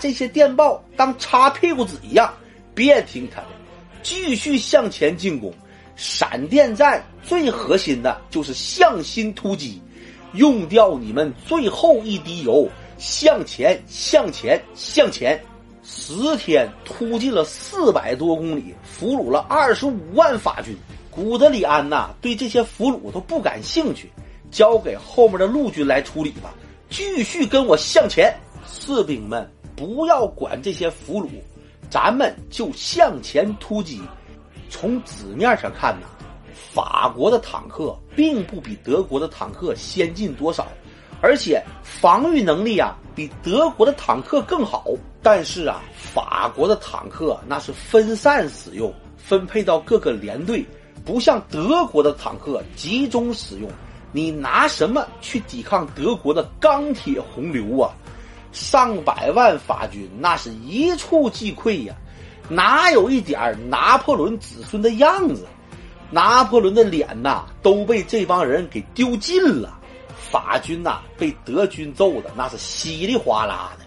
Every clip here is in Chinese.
这些电报当擦屁股纸一样，别听他的，继续向前进攻。闪电战最核心的就是向心突击，用掉你们最后一滴油，向前，向前，向前。十天突进了四百多公里，俘虏了二十五万法军。古德里安呐，对这些俘虏都不感兴趣，交给后面的陆军来处理吧。继续跟我向前，士兵们不要管这些俘虏，咱们就向前突击。从纸面上看呐，法国的坦克并不比德国的坦克先进多少，而且防御能力啊比德国的坦克更好。但是啊，法国的坦克那是分散使用，分配到各个连队。不像德国的坦克集中使用，你拿什么去抵抗德国的钢铁洪流啊？上百万法军那是一触即溃呀，哪有一点拿破仑子孙的样子？拿破仑的脸呐都被这帮人给丢尽了。法军呐被德军揍的那是稀里哗啦的，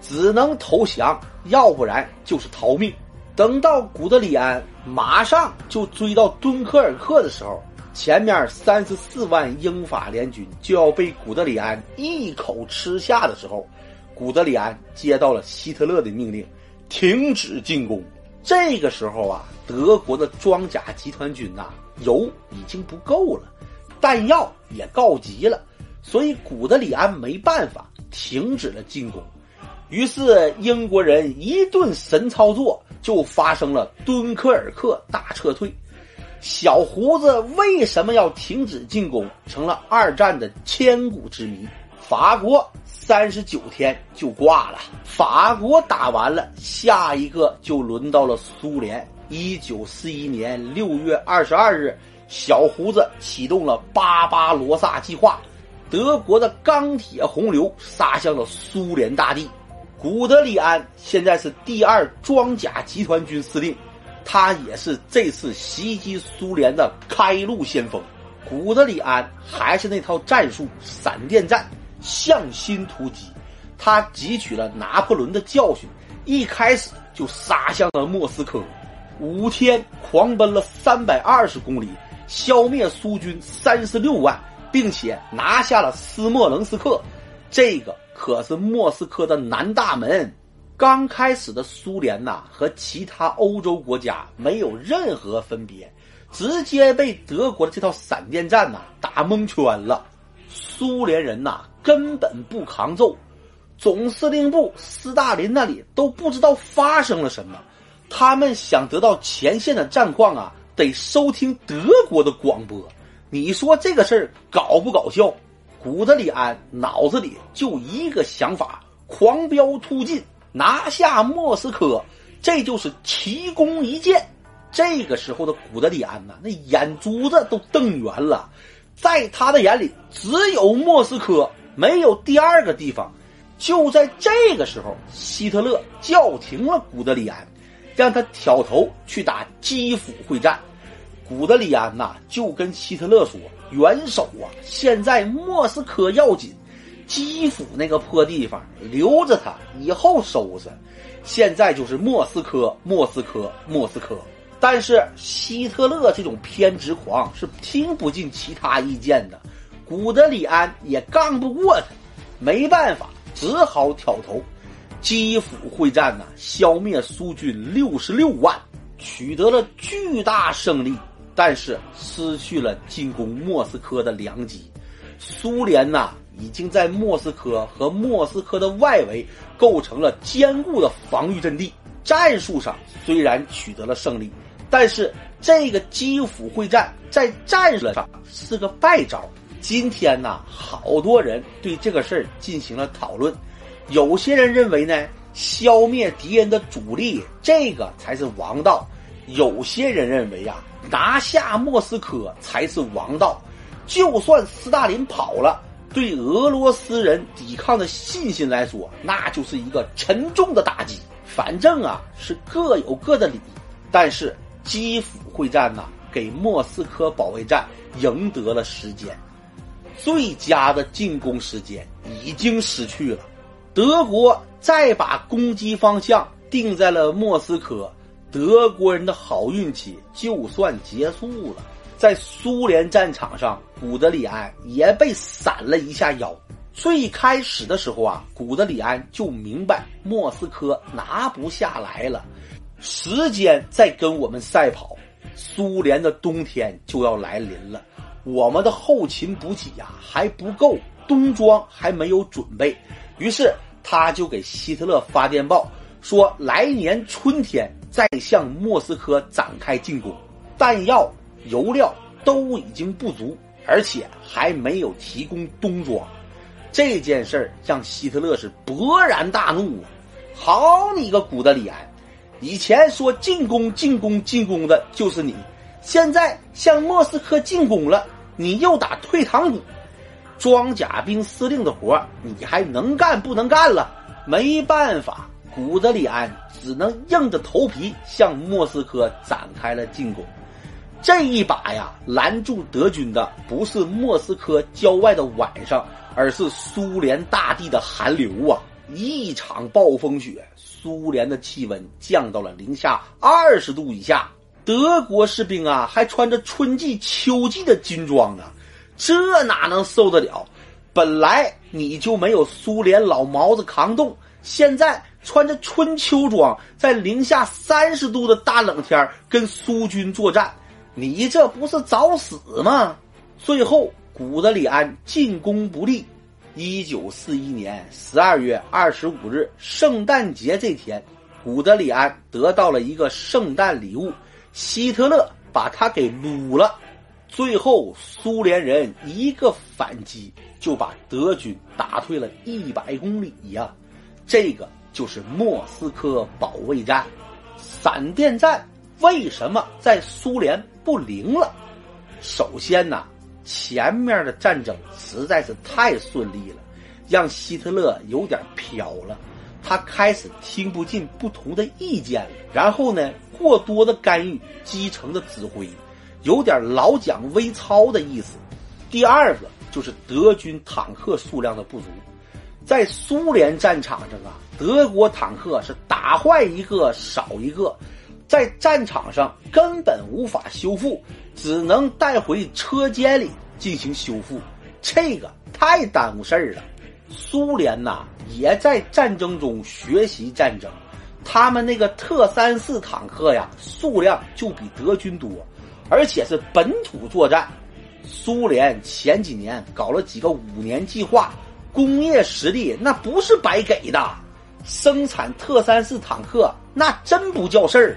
只能投降，要不然就是逃命。等到古德里安马上就追到敦刻尔克的时候，前面三十四万英法联军就要被古德里安一口吃下的时候，古德里安接到了希特勒的命令，停止进攻。这个时候啊，德国的装甲集团军呐，油已经不够了，弹药也告急了，所以古德里安没办法停止了进攻。于是英国人一顿神操作。就发生了敦刻尔克大撤退，小胡子为什么要停止进攻，成了二战的千古之谜。法国三十九天就挂了，法国打完了，下一个就轮到了苏联。一九四一年六月二十二日，小胡子启动了巴巴罗萨计划，德国的钢铁洪流杀向了苏联大地。古德里安现在是第二装甲集团军司令，他也是这次袭击苏联的开路先锋。古德里安还是那套战术，闪电战，向心突击。他汲取了拿破仑的教训，一开始就杀向了莫斯科，五天狂奔了三百二十公里，消灭苏军三十六万，并且拿下了斯莫棱斯克。这个。可是莫斯科的南大门，刚开始的苏联呐和其他欧洲国家没有任何分别，直接被德国的这套闪电战呐打蒙圈了。苏联人呐根本不抗揍，总司令部斯大林那里都不知道发生了什么。他们想得到前线的战况啊，得收听德国的广播。你说这个事儿搞不搞笑？古德里安脑子里就一个想法：狂飙突进，拿下莫斯科，这就是奇功一件。这个时候的古德里安呐，那眼珠子都瞪圆了，在他的眼里只有莫斯科，没有第二个地方。就在这个时候，希特勒叫停了古德里安，让他挑头去打基辅会战。古德里安呐，就跟希特勒说。元首啊，现在莫斯科要紧，基辅那个破地方留着他，以后收拾。现在就是莫斯科，莫斯科，莫斯科。但是希特勒这种偏执狂是听不进其他意见的，古德里安也杠不过他，没办法，只好挑头。基辅会战呢，消灭苏军六十六万，取得了巨大胜利。但是失去了进攻莫斯科的良机，苏联呐已经在莫斯科和莫斯科的外围构成了坚固的防御阵地。战术上虽然取得了胜利，但是这个基辅会战在战术上是个败招。今天呐，好多人对这个事儿进行了讨论，有些人认为呢，消灭敌人的主力这个才是王道，有些人认为呀。拿下莫斯科才是王道，就算斯大林跑了，对俄罗斯人抵抗的信心来说，那就是一个沉重的打击。反正啊是各有各的理，但是基辅会战呐，给莫斯科保卫战赢得了时间，最佳的进攻时间已经失去了。德国再把攻击方向定在了莫斯科，德国人的好运气就算结束了。在苏联战场上，古德里安也被闪了一下腰。最开始的时候啊，古德里安就明白莫斯科拿不下来了，时间在跟我们赛跑，苏联的冬天就要来临了，我们的后勤补给呀还不够，冬装还没有准备，于是。他就给希特勒发电报，说来年春天再向莫斯科展开进攻，弹药、油料都已经不足，而且还没有提供冬装。这件事儿让希特勒是勃然大怒啊！好你个古德里安，以前说进攻、进攻、进攻的就是你，现在向莫斯科进攻了，你又打退堂鼓。装甲兵司令的活你还能干不能干了？没办法，古德里安只能硬着头皮向莫斯科展开了进攻。这一把呀，拦住德军的不是莫斯科郊外的晚上，而是苏联大地的寒流啊！一场暴风雪，苏联的气温降到了零下二十度以下。德国士兵啊，还穿着春季、秋季的军装呢。这哪能受得了？本来你就没有苏联老毛子扛冻，现在穿着春秋装，在零下三十度的大冷天跟苏军作战，你这不是找死吗？最后，古德里安进攻不利。一九四一年十二月二十五日，圣诞节这天，古德里安得到了一个圣诞礼物，希特勒把他给撸了。最后，苏联人一个反击就把德军打退了一百公里呀！这个就是莫斯科保卫战。闪电战为什么在苏联不灵了？首先呢，前面的战争实在是太顺利了，让希特勒有点飘了，他开始听不进不同的意见了。然后呢，过多的干预基层的指挥。有点老蒋微操的意思。第二个就是德军坦克数量的不足，在苏联战场上啊，德国坦克是打坏一个少一个，在战场上根本无法修复，只能带回车间里进行修复，这个太耽误事儿了。苏联呐也在战争中学习战争，他们那个特三四坦克呀，数量就比德军多。而且是本土作战，苏联前几年搞了几个五年计划，工业实力那不是白给的，生产特三四坦克那真不叫事儿。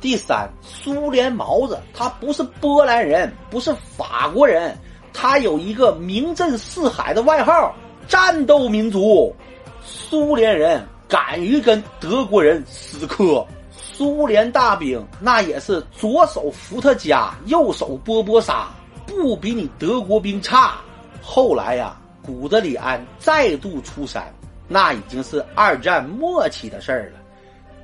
第三，苏联毛子他不是波兰人，不是法国人，他有一个名震四海的外号——战斗民族。苏联人敢于跟德国人死磕。苏联大兵那也是左手伏特加，右手波波沙，不比你德国兵差。后来呀，古德里安再度出山，那已经是二战末期的事儿了。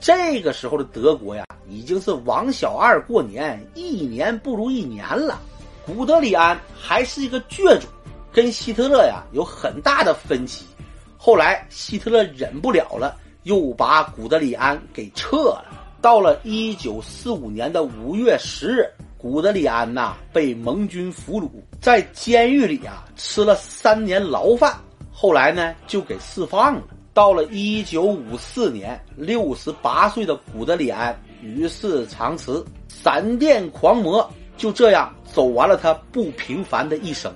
这个时候的德国呀，已经是王小二过年，一年不如一年了。古德里安还是一个倔主，跟希特勒呀有很大的分歧。后来希特勒忍不了了，又把古德里安给撤了。到了一九四五年的五月十日，古德里安呐被盟军俘虏，在监狱里啊吃了三年牢饭，后来呢就给释放了。到了一九五四年，六十八岁的古德里安与世长辞，闪电狂魔就这样走完了他不平凡的一生。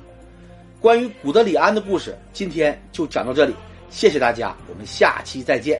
关于古德里安的故事，今天就讲到这里，谢谢大家，我们下期再见。